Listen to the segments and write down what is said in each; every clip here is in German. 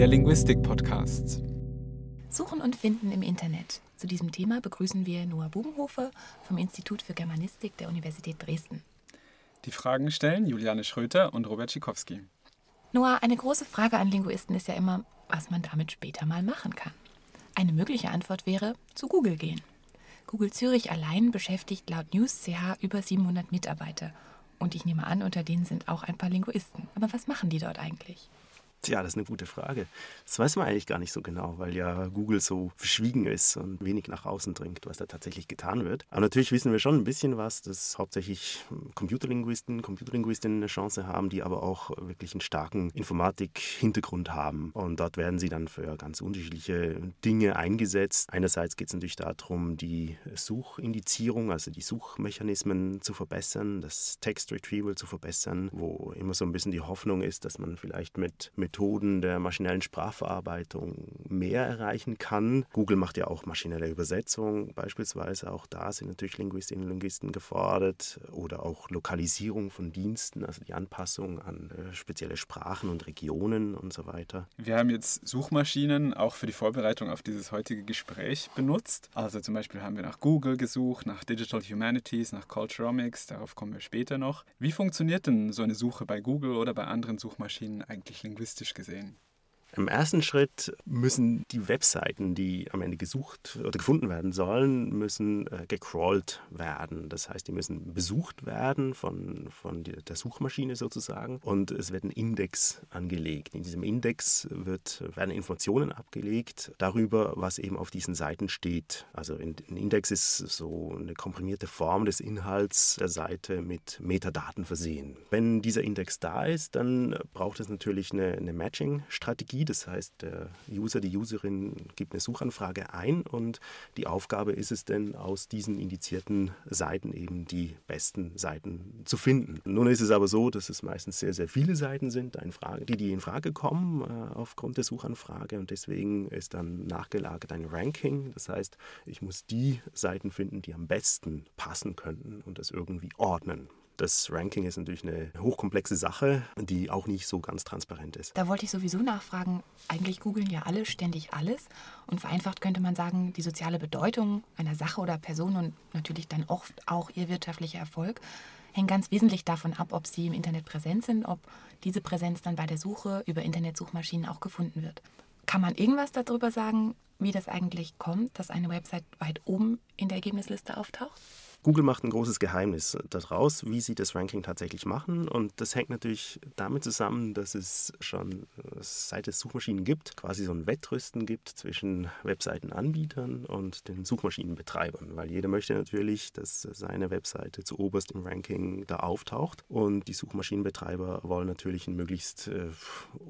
der Linguistik-Podcast. Suchen und Finden im Internet. Zu diesem Thema begrüßen wir Noah Bubenhofer vom Institut für Germanistik der Universität Dresden. Die Fragen stellen Juliane Schröter und Robert Schikowski. Noah, eine große Frage an Linguisten ist ja immer, was man damit später mal machen kann. Eine mögliche Antwort wäre, zu Google gehen. Google Zürich allein beschäftigt laut NewsCH über 700 Mitarbeiter. Und ich nehme an, unter denen sind auch ein paar Linguisten. Aber was machen die dort eigentlich? Tja, das ist eine gute Frage. Das weiß man eigentlich gar nicht so genau, weil ja Google so verschwiegen ist und wenig nach außen dringt, was da tatsächlich getan wird. Aber natürlich wissen wir schon ein bisschen was, dass hauptsächlich Computerlinguisten, Computerlinguistinnen eine Chance haben, die aber auch wirklich einen starken Informatik-Hintergrund haben. Und dort werden sie dann für ganz unterschiedliche Dinge eingesetzt. Einerseits geht es natürlich darum, die Suchindizierung, also die Suchmechanismen zu verbessern, das Text-Retrieval zu verbessern, wo immer so ein bisschen die Hoffnung ist, dass man vielleicht mit, mit Methoden der maschinellen Sprachverarbeitung mehr erreichen kann. Google macht ja auch maschinelle Übersetzung beispielsweise. Auch da sind natürlich Linguistinnen und Linguisten gefordert. Oder auch Lokalisierung von Diensten, also die Anpassung an äh, spezielle Sprachen und Regionen und so weiter. Wir haben jetzt Suchmaschinen auch für die Vorbereitung auf dieses heutige Gespräch benutzt. Also zum Beispiel haben wir nach Google gesucht, nach Digital Humanities, nach Culturomics. Darauf kommen wir später noch. Wie funktioniert denn so eine Suche bei Google oder bei anderen Suchmaschinen eigentlich linguistisch? Statistisch gesehen? Im ersten Schritt müssen die Webseiten, die am Ende gesucht oder gefunden werden sollen, müssen äh, gecrawlt werden. Das heißt, die müssen besucht werden von, von der Suchmaschine sozusagen und es wird ein Index angelegt. In diesem Index wird, werden Informationen abgelegt darüber, was eben auf diesen Seiten steht. Also ein Index ist so eine komprimierte Form des Inhalts der Seite mit Metadaten versehen. Wenn dieser Index da ist, dann braucht es natürlich eine, eine Matching-Strategie das heißt, der User, die Userin gibt eine Suchanfrage ein und die Aufgabe ist es denn, aus diesen indizierten Seiten eben die besten Seiten zu finden. Nun ist es aber so, dass es meistens sehr, sehr viele Seiten sind, die, die in Frage kommen äh, aufgrund der Suchanfrage und deswegen ist dann nachgelagert ein Ranking. Das heißt, ich muss die Seiten finden, die am besten passen könnten und das irgendwie ordnen. Das Ranking ist natürlich eine hochkomplexe Sache, die auch nicht so ganz transparent ist. Da wollte ich sowieso nachfragen, eigentlich googeln ja alle ständig alles und vereinfacht könnte man sagen, die soziale Bedeutung einer Sache oder Person und natürlich dann oft auch ihr wirtschaftlicher Erfolg hängt ganz wesentlich davon ab, ob sie im Internet präsent sind, ob diese Präsenz dann bei der Suche über Internetsuchmaschinen auch gefunden wird. Kann man irgendwas darüber sagen, wie das eigentlich kommt, dass eine Website weit oben in der Ergebnisliste auftaucht? Google macht ein großes Geheimnis daraus, wie sie das Ranking tatsächlich machen. Und das hängt natürlich damit zusammen, dass es schon seit es Suchmaschinen gibt, quasi so ein Wettrüsten gibt zwischen Webseitenanbietern und den Suchmaschinenbetreibern. Weil jeder möchte natürlich, dass seine Webseite zu oberst im Ranking da auftaucht. Und die Suchmaschinenbetreiber wollen natürlich ein möglichst äh,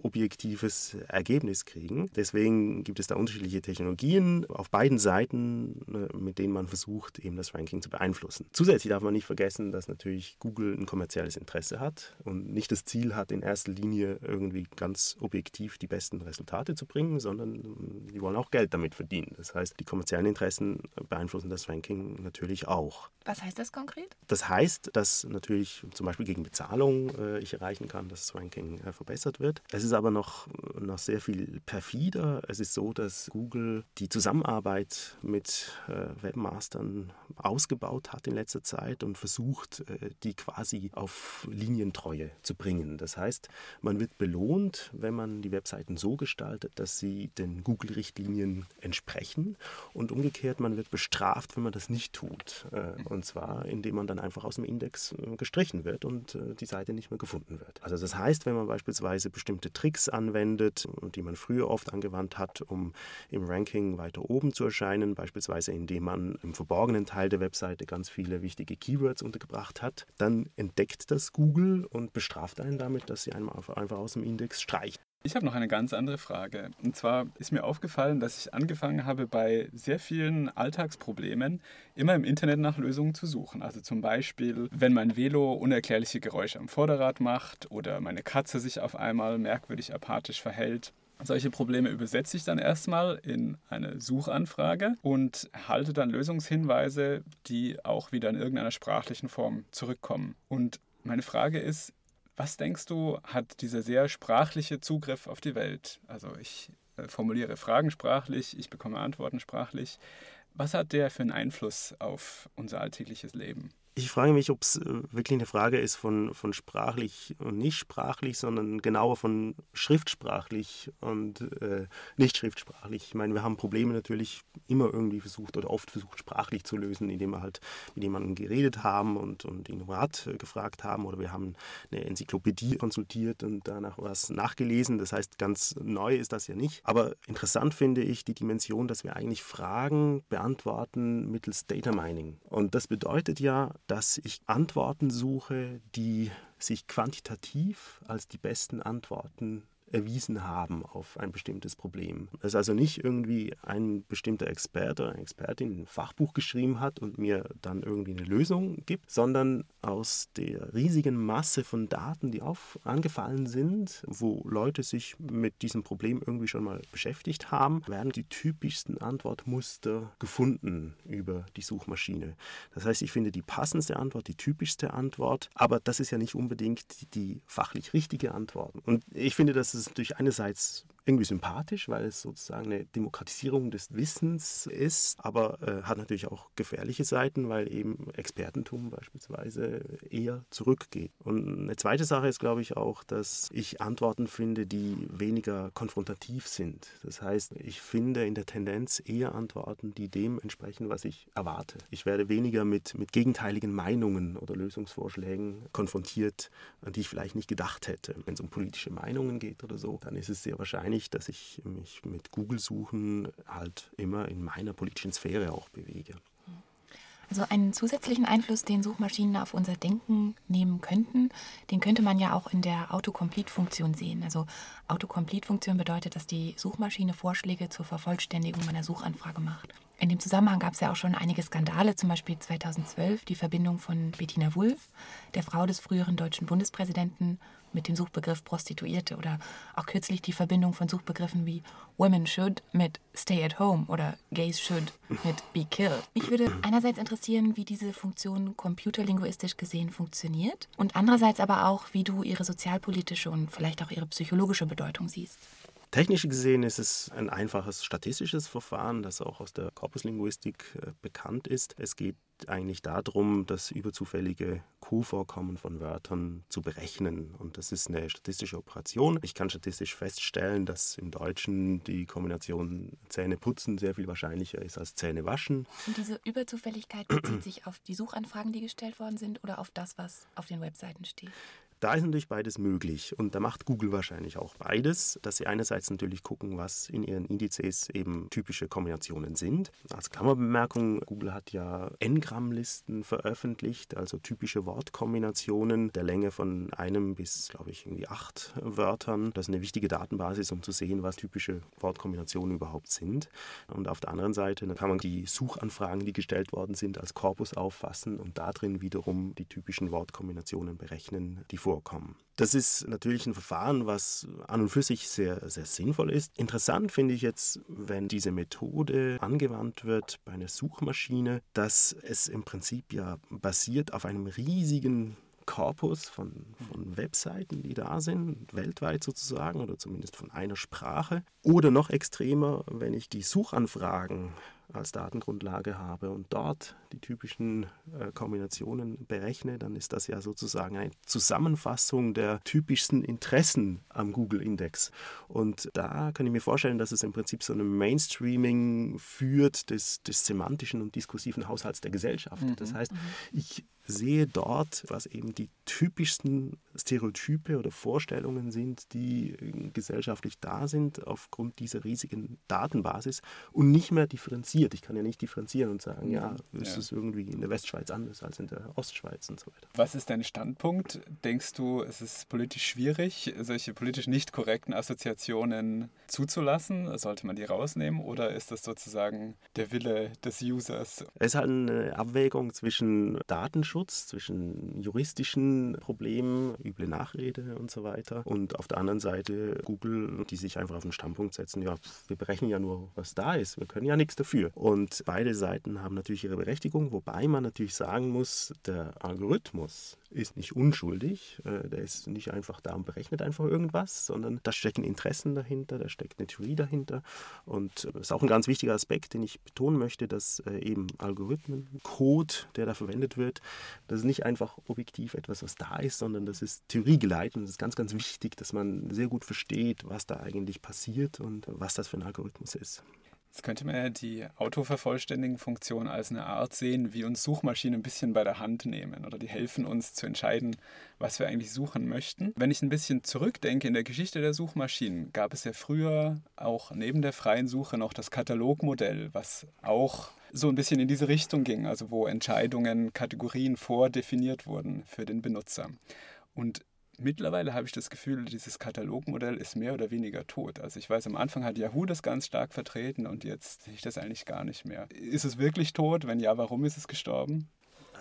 objektives Ergebnis kriegen. Deswegen gibt es da unterschiedliche Technologien auf beiden Seiten, äh, mit denen man versucht, eben das Ranking zu beeinflussen beeinflussen. Zusätzlich darf man nicht vergessen, dass natürlich Google ein kommerzielles Interesse hat und nicht das Ziel hat, in erster Linie irgendwie ganz objektiv die besten Resultate zu bringen, sondern die wollen auch Geld damit verdienen. Das heißt, die kommerziellen Interessen beeinflussen das Ranking natürlich auch. Was heißt das konkret? Das heißt, dass natürlich zum Beispiel gegen Bezahlung äh, ich erreichen kann, dass das Ranking äh, verbessert wird. Es ist aber noch, noch sehr viel perfider. Es ist so, dass Google die Zusammenarbeit mit äh, Webmastern ausgebaut hat in letzter Zeit und versucht, äh, die quasi auf Linientreue zu bringen. Das heißt, man wird belohnt, wenn man die Webseiten so gestaltet, dass sie den Google-Richtlinien entsprechen und umgekehrt, man wird bestraft, wenn man das nicht tut. Äh, und zwar, indem man dann einfach aus dem Index äh, gestrichen wird und die Seite nicht mehr gefunden wird. Also das heißt, wenn man beispielsweise bestimmte Tricks anwendet, die man früher oft angewandt hat, um im Ranking weiter oben zu erscheinen, beispielsweise indem man im verborgenen Teil der Webseite ganz ganz viele wichtige Keywords untergebracht hat, dann entdeckt das Google und bestraft einen damit, dass sie einem einfach aus dem Index streicht. Ich habe noch eine ganz andere Frage. Und zwar ist mir aufgefallen, dass ich angefangen habe, bei sehr vielen Alltagsproblemen immer im Internet nach Lösungen zu suchen. Also zum Beispiel, wenn mein Velo unerklärliche Geräusche am Vorderrad macht oder meine Katze sich auf einmal merkwürdig apathisch verhält solche Probleme übersetze ich dann erstmal in eine Suchanfrage und erhalte dann Lösungshinweise, die auch wieder in irgendeiner sprachlichen Form zurückkommen. Und meine Frage ist, Was denkst du, hat dieser sehr sprachliche Zugriff auf die Welt? Also ich äh, formuliere Fragen sprachlich, ich bekomme Antworten sprachlich. Was hat der für einen Einfluss auf unser alltägliches Leben? Ich frage mich, ob es äh, wirklich eine Frage ist von, von sprachlich und nicht sprachlich, sondern genauer von schriftsprachlich und äh, nicht schriftsprachlich. Ich meine, wir haben Probleme natürlich immer irgendwie versucht oder oft versucht, sprachlich zu lösen, indem wir halt mit jemandem geredet haben und, und ihn Rat äh, gefragt haben oder wir haben eine Enzyklopädie konsultiert und danach was nachgelesen. Das heißt, ganz neu ist das ja nicht. Aber interessant finde ich die Dimension, dass wir eigentlich Fragen beantworten mittels Data Mining. Und das bedeutet ja, dass ich Antworten suche, die sich quantitativ als die besten Antworten erwiesen haben auf ein bestimmtes Problem. Ist also nicht irgendwie ein bestimmter Experte oder eine Expertin ein Fachbuch geschrieben hat und mir dann irgendwie eine Lösung gibt, sondern aus der riesigen Masse von Daten, die auf, angefallen sind, wo Leute sich mit diesem Problem irgendwie schon mal beschäftigt haben, werden die typischsten Antwortmuster gefunden über die Suchmaschine. Das heißt, ich finde die passendste Antwort, die typischste Antwort, aber das ist ja nicht unbedingt die, die fachlich richtige Antwort. Und ich finde, dass es natürlich einerseits irgendwie sympathisch, weil es sozusagen eine Demokratisierung des Wissens ist, aber äh, hat natürlich auch gefährliche Seiten, weil eben Expertentum beispielsweise eher zurückgeht. Und eine zweite Sache ist, glaube ich, auch, dass ich Antworten finde, die weniger konfrontativ sind. Das heißt, ich finde in der Tendenz eher Antworten, die dem entsprechen, was ich erwarte. Ich werde weniger mit, mit gegenteiligen Meinungen oder Lösungsvorschlägen konfrontiert, an die ich vielleicht nicht gedacht hätte. Wenn es um politische Meinungen geht oder so, dann ist es sehr wahrscheinlich, ich, dass ich mich mit Google-Suchen halt immer in meiner politischen Sphäre auch bewege. Also einen zusätzlichen Einfluss, den Suchmaschinen auf unser Denken nehmen könnten, den könnte man ja auch in der Autocomplete-Funktion sehen. Also Autocomplete-Funktion bedeutet, dass die Suchmaschine Vorschläge zur Vervollständigung meiner Suchanfrage macht. In dem Zusammenhang gab es ja auch schon einige Skandale, zum Beispiel 2012 die Verbindung von Bettina Wulff, der Frau des früheren deutschen Bundespräsidenten, mit dem Suchbegriff Prostituierte oder auch kürzlich die Verbindung von Suchbegriffen wie Women should mit Stay at home oder Gays should mit Be killed. Mich würde einerseits interessieren, wie diese Funktion computerlinguistisch gesehen funktioniert und andererseits aber auch, wie du ihre sozialpolitische und vielleicht auch ihre psychologische Bedeutung siehst. Technisch gesehen ist es ein einfaches statistisches Verfahren, das auch aus der Korpuslinguistik äh, bekannt ist. Es geht eigentlich darum, das überzufällige Q-Vorkommen von Wörtern zu berechnen. Und das ist eine statistische Operation. Ich kann statistisch feststellen, dass im Deutschen die Kombination Zähne putzen sehr viel wahrscheinlicher ist als Zähne waschen. Und diese Überzufälligkeit bezieht sich auf die Suchanfragen, die gestellt worden sind, oder auf das, was auf den Webseiten steht? Da ist natürlich beides möglich und da macht Google wahrscheinlich auch beides, dass sie einerseits natürlich gucken, was in ihren Indizes eben typische Kombinationen sind. Als Klammerbemerkung, Google hat ja N-Gramm-Listen veröffentlicht, also typische Wortkombinationen der Länge von einem bis, glaube ich, irgendwie acht Wörtern. Das ist eine wichtige Datenbasis, um zu sehen, was typische Wortkombinationen überhaupt sind. Und auf der anderen Seite kann man die Suchanfragen, die gestellt worden sind, als Korpus auffassen und darin wiederum die typischen Wortkombinationen berechnen, die vor vorkommen. Das ist natürlich ein Verfahren, was an und für sich sehr, sehr sinnvoll ist. Interessant finde ich jetzt, wenn diese Methode angewandt wird bei einer Suchmaschine, dass es im Prinzip ja basiert auf einem riesigen Korpus von, von Webseiten, die da sind, weltweit sozusagen oder zumindest von einer Sprache. Oder noch extremer, wenn ich die Suchanfragen als Datengrundlage habe und dort die typischen äh, Kombinationen berechne, dann ist das ja sozusagen eine Zusammenfassung der typischsten Interessen am Google-Index. Und da kann ich mir vorstellen, dass es im Prinzip so ein Mainstreaming führt des, des semantischen und diskursiven Haushalts der Gesellschaft. Mhm. Das heißt, ich sehe dort, was eben die typischsten Stereotype oder Vorstellungen sind, die gesellschaftlich da sind aufgrund dieser riesigen Datenbasis und nicht mehr differenziert. Ich kann ja nicht differenzieren und sagen, ja, ist ja. es irgendwie in der Westschweiz anders als in der Ostschweiz und so weiter. Was ist dein Standpunkt? Denkst du, es ist politisch schwierig, solche politisch nicht korrekten Assoziationen zuzulassen? Sollte man die rausnehmen oder ist das sozusagen der Wille des Users? Es ist halt eine Abwägung zwischen Datenschutz Datenschutz, zwischen juristischen Problemen, üble Nachrede und so weiter. Und auf der anderen Seite Google, die sich einfach auf den Standpunkt setzen, ja, wir berechnen ja nur, was da ist, wir können ja nichts dafür. Und beide Seiten haben natürlich ihre Berechtigung, wobei man natürlich sagen muss, der Algorithmus ist nicht unschuldig, äh, der ist nicht einfach da und berechnet einfach irgendwas, sondern da stecken Interessen dahinter, da steckt eine Theorie dahinter. Und das ist auch ein ganz wichtiger Aspekt, den ich betonen möchte, dass äh, eben Algorithmen, Code, der da verwendet wird, das ist nicht einfach objektiv etwas, was da ist, sondern das ist theoriegeleitet und es ist ganz, ganz wichtig, dass man sehr gut versteht, was da eigentlich passiert und was das für ein Algorithmus ist. Jetzt könnte man ja die Autovervollständigen-Funktion als eine Art sehen, wie uns Suchmaschinen ein bisschen bei der Hand nehmen oder die helfen uns zu entscheiden, was wir eigentlich suchen möchten. Wenn ich ein bisschen zurückdenke in der Geschichte der Suchmaschinen, gab es ja früher auch neben der freien Suche noch das Katalogmodell, was auch so ein bisschen in diese Richtung ging, also wo Entscheidungen, Kategorien vordefiniert wurden für den Benutzer. Und mittlerweile habe ich das Gefühl, dieses Katalogmodell ist mehr oder weniger tot. Also ich weiß, am Anfang hat Yahoo das ganz stark vertreten und jetzt sehe ich das eigentlich gar nicht mehr. Ist es wirklich tot? Wenn ja, warum ist es gestorben?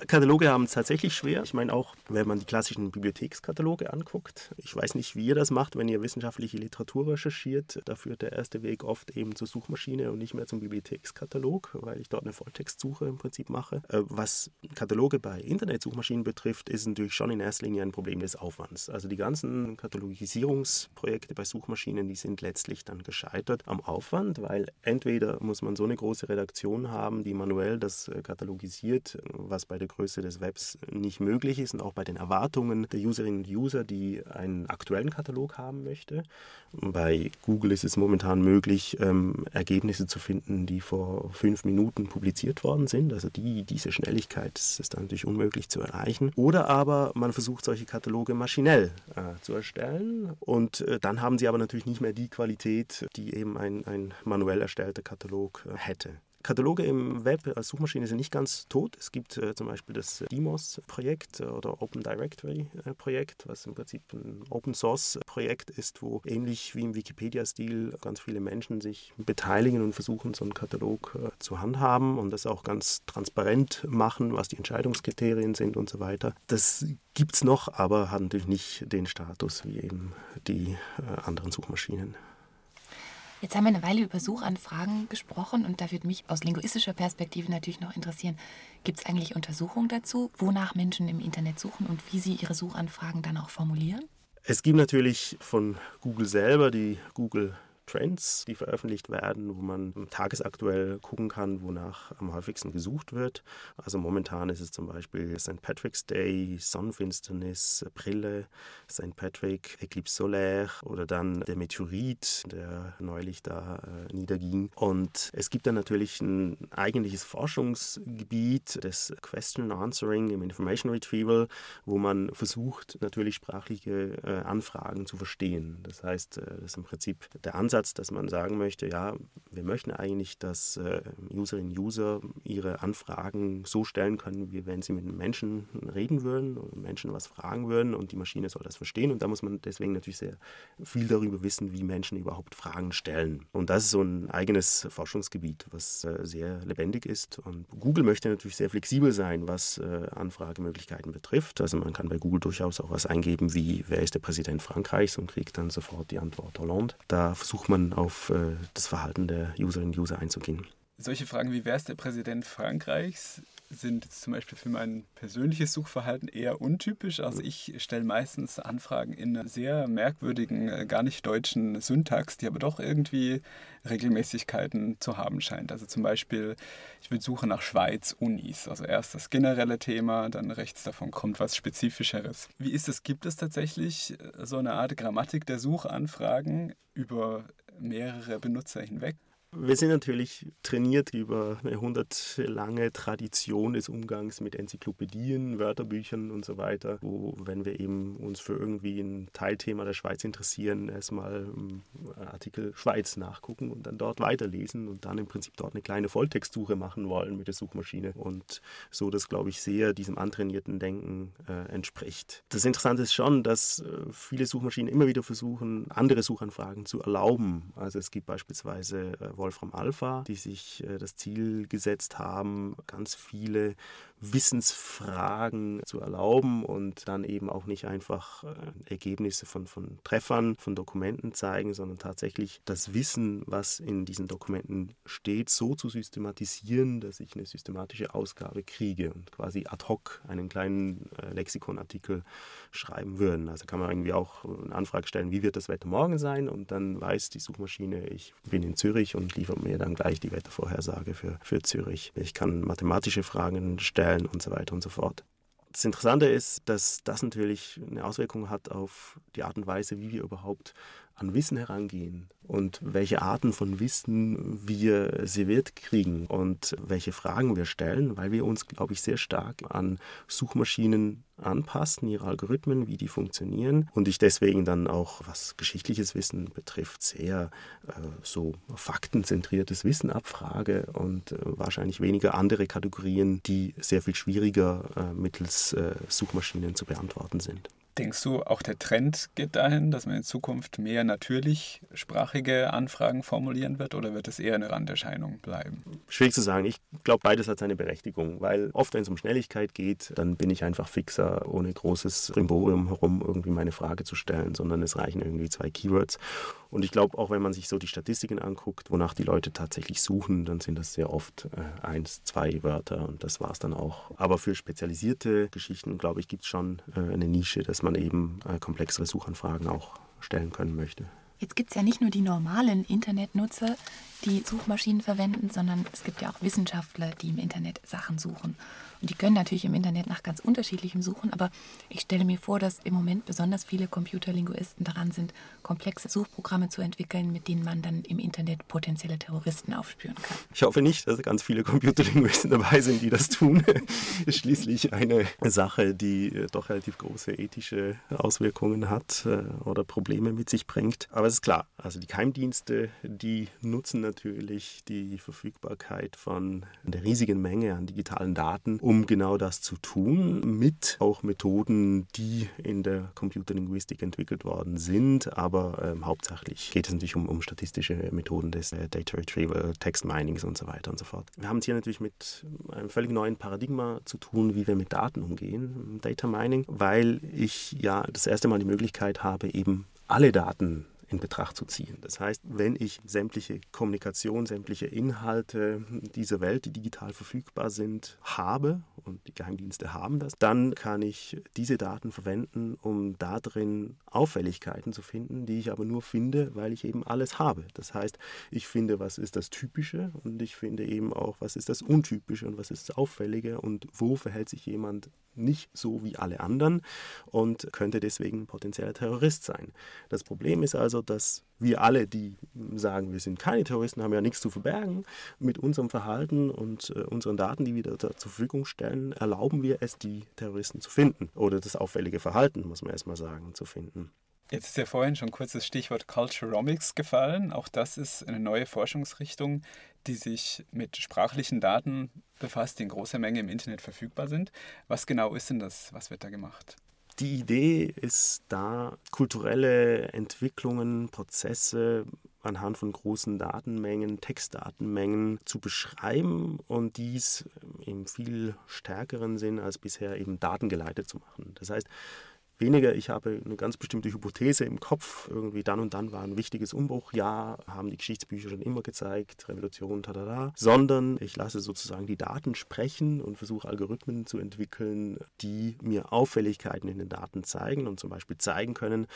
Kataloge haben es tatsächlich schwer. Ich meine auch, wenn man die klassischen Bibliothekskataloge anguckt. Ich weiß nicht, wie ihr das macht, wenn ihr wissenschaftliche Literatur recherchiert. Da führt der erste Weg oft eben zur Suchmaschine und nicht mehr zum Bibliothekskatalog, weil ich dort eine Volltextsuche im Prinzip mache. Äh, was Kataloge bei Internetsuchmaschinen betrifft, ist natürlich schon in erster Linie ein Problem des Aufwands. Also die ganzen Katalogisierungsprojekte bei Suchmaschinen, die sind letztlich dann gescheitert am Aufwand, weil entweder muss man so eine große Redaktion haben, die manuell das äh, katalogisiert, was bei der Größe des Webs nicht möglich ist und auch bei den Erwartungen der Userinnen und User, die einen aktuellen Katalog haben möchte. Bei Google ist es momentan möglich, ähm, Ergebnisse zu finden, die vor fünf Minuten publiziert worden sind. Also die, diese Schnelligkeit ist, dann natürlich unmöglich zu erreichen. Oder aber man versucht solche Kataloge maschinell äh, zu erstellen und äh, dann haben sie aber natürlich nicht mehr die Qualität, die eben ein, ein manuell erstellter Katalog äh, hätte. Kataloge im Web als Suchmaschine sind nicht ganz tot. Es gibt äh, zum Beispiel das DMOS-Projekt äh, oder Open Directory-Projekt, was im Prinzip ein Open-Source-Projekt ist, wo ähnlich wie im Wikipedia-Stil ganz viele Menschen sich beteiligen und versuchen, so einen Katalog äh, zu handhaben und das auch ganz transparent machen, was die Entscheidungskriterien sind und so weiter. Das gibt es noch, aber hat natürlich nicht den Status wie eben die äh, anderen Suchmaschinen. Jetzt haben wir eine Weile über Suchanfragen gesprochen und da würde mich aus linguistischer Perspektive natürlich noch interessieren, gibt es eigentlich Untersuchungen dazu, wonach Menschen im Internet suchen und wie sie ihre Suchanfragen dann auch formulieren? Es gibt natürlich von Google selber die Google Trends, die veröffentlicht werden, wo man tagesaktuell gucken kann, wonach am häufigsten gesucht wird. Also momentan ist es zum Beispiel St. Patrick's Day, Sonnenfinsternis, Brille, St. Patrick, Eclipse solaire oder dann der Meteorit, der neulich da äh, niederging. Und es gibt dann natürlich ein eigentliches Forschungsgebiet des Question Answering im Information Retrieval, wo man versucht, natürlich sprachliche äh, Anfragen zu verstehen. Das heißt, äh, das ist im Prinzip der Ansatz, Ansatz, dass man sagen möchte, ja, wir möchten eigentlich, dass äh, Userinnen und User ihre Anfragen so stellen können, wie wenn sie mit einem Menschen reden würden und Menschen was fragen würden und die Maschine soll das verstehen. Und da muss man deswegen natürlich sehr viel darüber wissen, wie Menschen überhaupt Fragen stellen. Und das ist so ein eigenes Forschungsgebiet, was äh, sehr lebendig ist. Und Google möchte natürlich sehr flexibel sein, was äh, Anfragemöglichkeiten betrifft. Also man kann bei Google durchaus auch was eingeben wie, wer ist der Präsident Frankreichs und kriegt dann sofort die Antwort Hollande. Da versucht man auf äh, das Verhalten der Userinnen und User einzugehen. Solche Fragen wie, wer ist der Präsident Frankreichs, sind zum Beispiel für mein persönliches Suchverhalten eher untypisch. Also ich stelle meistens Anfragen in einer sehr merkwürdigen, äh, gar nicht deutschen Syntax, die aber doch irgendwie Regelmäßigkeiten zu haben scheint. Also zum Beispiel, ich würde suchen nach Schweiz-Unis. Also erst das generelle Thema, dann rechts davon kommt was Spezifischeres. Wie ist es? Gibt es tatsächlich äh, so eine Art Grammatik der Suchanfragen über mehrere Benutzer hinweg? Wir sind natürlich trainiert über eine jahrhundertlange Tradition des Umgangs mit Enzyklopädien, Wörterbüchern und so weiter, wo, wenn wir eben uns für irgendwie ein Teilthema der Schweiz interessieren, erstmal Artikel Schweiz nachgucken und dann dort weiterlesen und dann im Prinzip dort eine kleine Volltextsuche machen wollen mit der Suchmaschine und so das, glaube ich, sehr diesem antrainierten Denken äh, entspricht. Das Interessante ist schon, dass äh, viele Suchmaschinen immer wieder versuchen, andere Suchanfragen zu erlauben. Also es gibt beispielsweise äh, Wolfram Alpha, die sich äh, das Ziel gesetzt haben, ganz viele Wissensfragen zu erlauben und dann eben auch nicht einfach äh, Ergebnisse von, von Treffern, von Dokumenten zeigen, sondern tatsächlich das Wissen, was in diesen Dokumenten steht, so zu systematisieren, dass ich eine systematische Ausgabe kriege und quasi ad hoc einen kleinen äh, Lexikonartikel schreiben würden. Also kann man irgendwie auch eine Anfrage stellen, wie wird das Wetter morgen sein und dann weiß die Suchmaschine, ich bin in Zürich und liefert mir dann gleich die Wettervorhersage für, für Zürich. Ich kann mathematische Fragen stellen und so weiter und so fort. Das Interessante ist, dass das natürlich eine Auswirkung hat auf die Art und Weise, wie wir überhaupt an Wissen herangehen und welche Arten von Wissen wir serviert kriegen und welche Fragen wir stellen, weil wir uns, glaube ich, sehr stark an Suchmaschinen anpassen, ihre Algorithmen, wie die funktionieren und ich deswegen dann auch, was geschichtliches Wissen betrifft, sehr äh, so faktenzentriertes Wissen abfrage und äh, wahrscheinlich weniger andere Kategorien, die sehr viel schwieriger äh, mittels äh, Suchmaschinen zu beantworten sind. Denkst du, auch der Trend geht dahin, dass man in Zukunft mehr natürlichsprachige Anfragen formulieren wird oder wird es eher eine Randerscheinung bleiben? Schwierig zu sagen. Ich glaube, beides hat seine Berechtigung, weil oft, wenn es um Schnelligkeit geht, dann bin ich einfach fixer, ohne großes Rimborium herum irgendwie meine Frage zu stellen, sondern es reichen irgendwie zwei Keywords. Und ich glaube, auch wenn man sich so die Statistiken anguckt, wonach die Leute tatsächlich suchen, dann sind das sehr oft äh, eins, zwei Wörter und das war es dann auch. Aber für spezialisierte Geschichten, glaube ich, gibt es schon äh, eine Nische, dass man eben äh, komplexere Suchanfragen auch stellen können möchte. Jetzt gibt es ja nicht nur die normalen Internetnutzer, die Suchmaschinen verwenden, sondern es gibt ja auch Wissenschaftler, die im Internet Sachen suchen. Und die können natürlich im Internet nach ganz unterschiedlichem suchen, aber ich stelle mir vor, dass im Moment besonders viele Computerlinguisten daran sind, komplexe Suchprogramme zu entwickeln, mit denen man dann im Internet potenzielle Terroristen aufspüren kann. Ich hoffe nicht, dass ganz viele Computerlinguisten dabei sind, die das tun. ist schließlich eine Sache, die äh, doch relativ große ethische Auswirkungen hat äh, oder Probleme mit sich bringt. Aber es ist klar, also die Geheimdienste, die nutzen natürlich die Verfügbarkeit von der riesigen Menge an digitalen Daten, um genau das zu tun, mit auch Methoden, die in der Computerlinguistik entwickelt worden sind. Aber ähm, hauptsächlich geht es natürlich um, um statistische Methoden des äh, Data Retrieval, Text Minings und so weiter und so fort. Wir haben es hier natürlich mit einem völlig neuen Paradigma zu tun, wie wir mit Daten umgehen, Data Mining, weil ich ja das erste Mal die Möglichkeit habe, eben alle Daten in Betracht zu ziehen. Das heißt, wenn ich sämtliche Kommunikation, sämtliche Inhalte dieser Welt, die digital verfügbar sind, habe, und die Geheimdienste haben das, dann kann ich diese Daten verwenden, um darin Auffälligkeiten zu finden, die ich aber nur finde, weil ich eben alles habe. Das heißt, ich finde, was ist das Typische und ich finde eben auch, was ist das Untypische und was ist das Auffällige und wo verhält sich jemand nicht so wie alle anderen und könnte deswegen potenzieller Terrorist sein. Das Problem ist also, dass wir alle, die sagen, wir sind keine Terroristen, haben ja nichts zu verbergen, mit unserem Verhalten und äh, unseren Daten, die wir da zur Verfügung stellen, erlauben wir es, die Terroristen zu finden oder das auffällige Verhalten, muss man erstmal sagen, zu finden. Jetzt ist ja vorhin schon kurz das Stichwort Culturomics gefallen. Auch das ist eine neue Forschungsrichtung, die sich mit sprachlichen Daten befasst, die in großer Menge im Internet verfügbar sind. Was genau ist denn das? Was wird da gemacht? Die Idee ist da, kulturelle Entwicklungen, Prozesse anhand von großen Datenmengen, Textdatenmengen zu beschreiben und dies im viel stärkeren Sinn als bisher eben datengeleitet zu machen. Das heißt, weniger, ich habe eine ganz bestimmte Hypothese im Kopf, irgendwie dann und dann war ein wichtiges Umbruchjahr, haben die Geschichtsbücher schon immer gezeigt, Revolution, tada, sondern ich lasse sozusagen die Daten sprechen und versuche Algorithmen zu entwickeln, die mir Auffälligkeiten in den Daten zeigen und zum Beispiel zeigen können,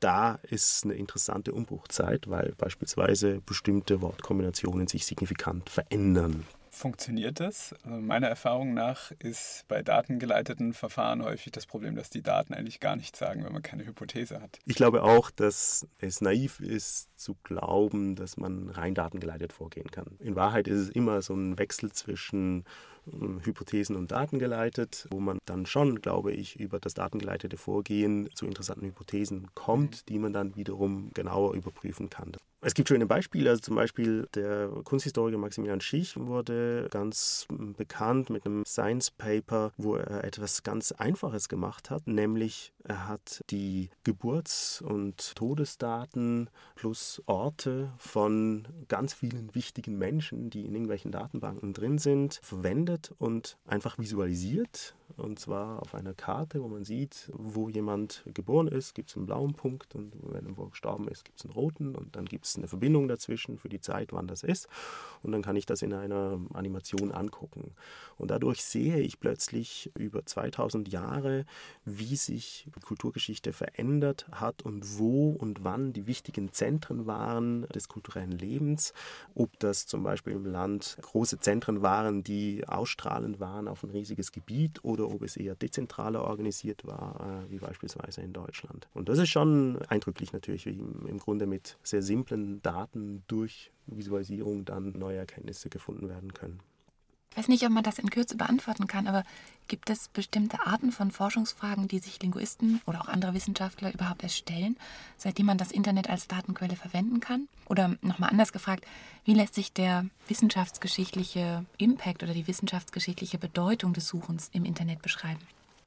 da ist eine interessante Umbruchzeit, weil beispielsweise bestimmte Wortkombinationen sich signifikant verändern funktioniert das? Also meiner Erfahrung nach ist bei datengeleiteten Verfahren häufig das Problem, dass die Daten eigentlich gar nichts sagen, wenn man keine Hypothese hat. Ich glaube auch, dass es naiv ist zu glauben, dass man rein datengeleitet vorgehen kann. In Wahrheit ist es immer so ein Wechsel zwischen Hypothesen und Daten geleitet, wo man dann schon, glaube ich, über das datengeleitete Vorgehen zu interessanten Hypothesen kommt, mhm. die man dann wiederum genauer überprüfen kann. Es gibt schöne Beispiele, also zum Beispiel der Kunsthistoriker Maximilian Schich wurde ganz bekannt mit einem Science Paper, wo er etwas ganz Einfaches gemacht hat, nämlich er hat die Geburts- und Todesdaten plus Orte von ganz vielen wichtigen Menschen, die in irgendwelchen Datenbanken drin sind, verwendet verwendet und einfach visualisiert und zwar auf einer Karte, wo man sieht, wo jemand geboren ist, gibt es einen blauen Punkt und wenn er gestorben ist, gibt es einen roten und dann gibt es eine Verbindung dazwischen für die Zeit, wann das ist. Und dann kann ich das in einer Animation angucken. Und dadurch sehe ich plötzlich über 2000 Jahre, wie sich Kulturgeschichte verändert hat und wo und wann die wichtigen Zentren waren des kulturellen Lebens. Ob das zum Beispiel im Land große Zentren waren, die ausstrahlend waren auf ein riesiges Gebiet oder oder ob es eher dezentraler organisiert war, äh, wie beispielsweise in Deutschland. Und das ist schon eindrücklich natürlich, wie im Grunde mit sehr simplen Daten durch Visualisierung dann neue Erkenntnisse gefunden werden können. Ich weiß nicht, ob man das in Kürze beantworten kann, aber gibt es bestimmte Arten von Forschungsfragen, die sich Linguisten oder auch andere Wissenschaftler überhaupt erstellen, seitdem man das Internet als Datenquelle verwenden kann? Oder nochmal anders gefragt, wie lässt sich der wissenschaftsgeschichtliche Impact oder die wissenschaftsgeschichtliche Bedeutung des Suchens im Internet beschreiben?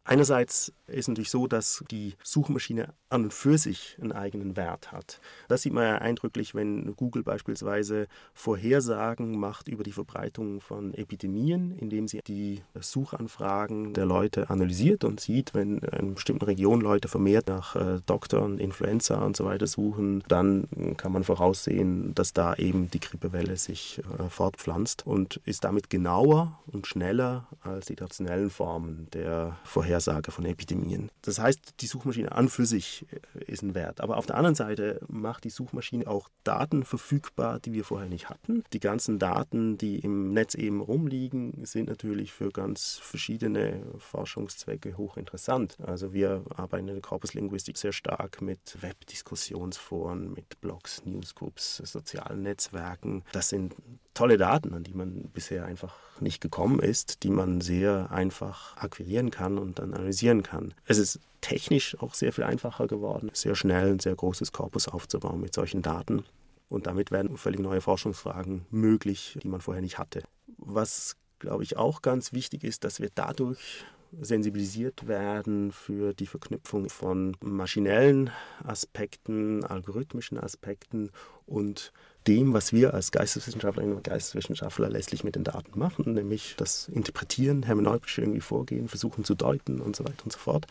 Einerseits ist natürlich so, dass die Suchmaschine an und für sich einen eigenen Wert hat. Das sieht man ja eindrücklich, wenn Google beispielsweise Vorhersagen macht über die Verbreitung von Epidemien, indem sie die Suchanfragen der Leute analysiert und sieht, wenn in bestimmten Region Leute vermehrt nach äh, Doktoren, Influenza und so weiter suchen, dann kann man voraussehen, dass da eben die Grippewelle sich äh, fortpflanzt und ist damit genauer und schneller als die traditionellen Formen der Vorhersagen. Vorhersage von Epidemien. Das heißt, die Suchmaschine an für sich äh, ist ein Wert. Aber auf der anderen Seite macht die Suchmaschine auch Daten verfügbar, die wir vorher nicht hatten. Die ganzen Daten, die im Netz eben rumliegen, sind natürlich für ganz verschiedene Forschungszwecke hochinteressant. Also wir arbeiten in der Korpuslinguistik sehr stark mit Webdiskussionsforen, mit Blogs, Newsgroups, sozialen Netzwerken. Das sind tolle Daten, an die man bisher einfach nicht gekommen ist, die man sehr einfach akquirieren kann und dann analysieren kann. Es ist technisch auch sehr viel einfacher geworden, sehr schnell ein sehr großes Korpus aufzubauen mit solchen Daten. Und damit werden völlig neue Forschungsfragen möglich, die man vorher nicht hatte. Was, glaube ich, auch ganz wichtig ist, dass wir dadurch sensibilisiert werden für die Verknüpfung von maschinellen Aspekten, algorithmischen Aspekten und dem, was wir als Geisteswissenschaftlerinnen und Geisteswissenschaftler letztlich mit den Daten machen, nämlich das Interpretieren, hermeneutisch irgendwie vorgehen, versuchen zu deuten und so weiter und so fort.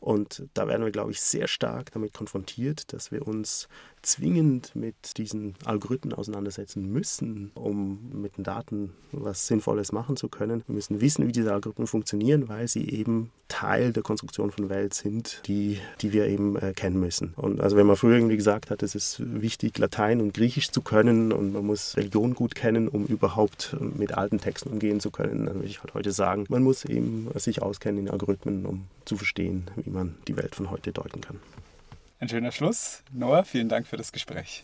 Und da werden wir, glaube ich, sehr stark damit konfrontiert, dass wir uns zwingend mit diesen Algorithmen auseinandersetzen müssen, um mit den Daten was Sinnvolles machen zu können. Wir müssen wissen, wie diese Algorithmen funktionieren, weil sie eben Teil der Konstruktion von Welt sind, die, die wir eben äh, kennen müssen. Und also wenn man früher irgendwie gesagt hat, es ist wichtig, Latein und Griechisch zu können und man muss Religion gut kennen, um überhaupt mit alten Texten umgehen zu können, dann würde ich halt heute sagen, man muss eben sich auskennen in Algorithmen, um zu verstehen, wie man die Welt von heute deuten kann. Ein schöner Schluss. Noah, vielen Dank für das Gespräch.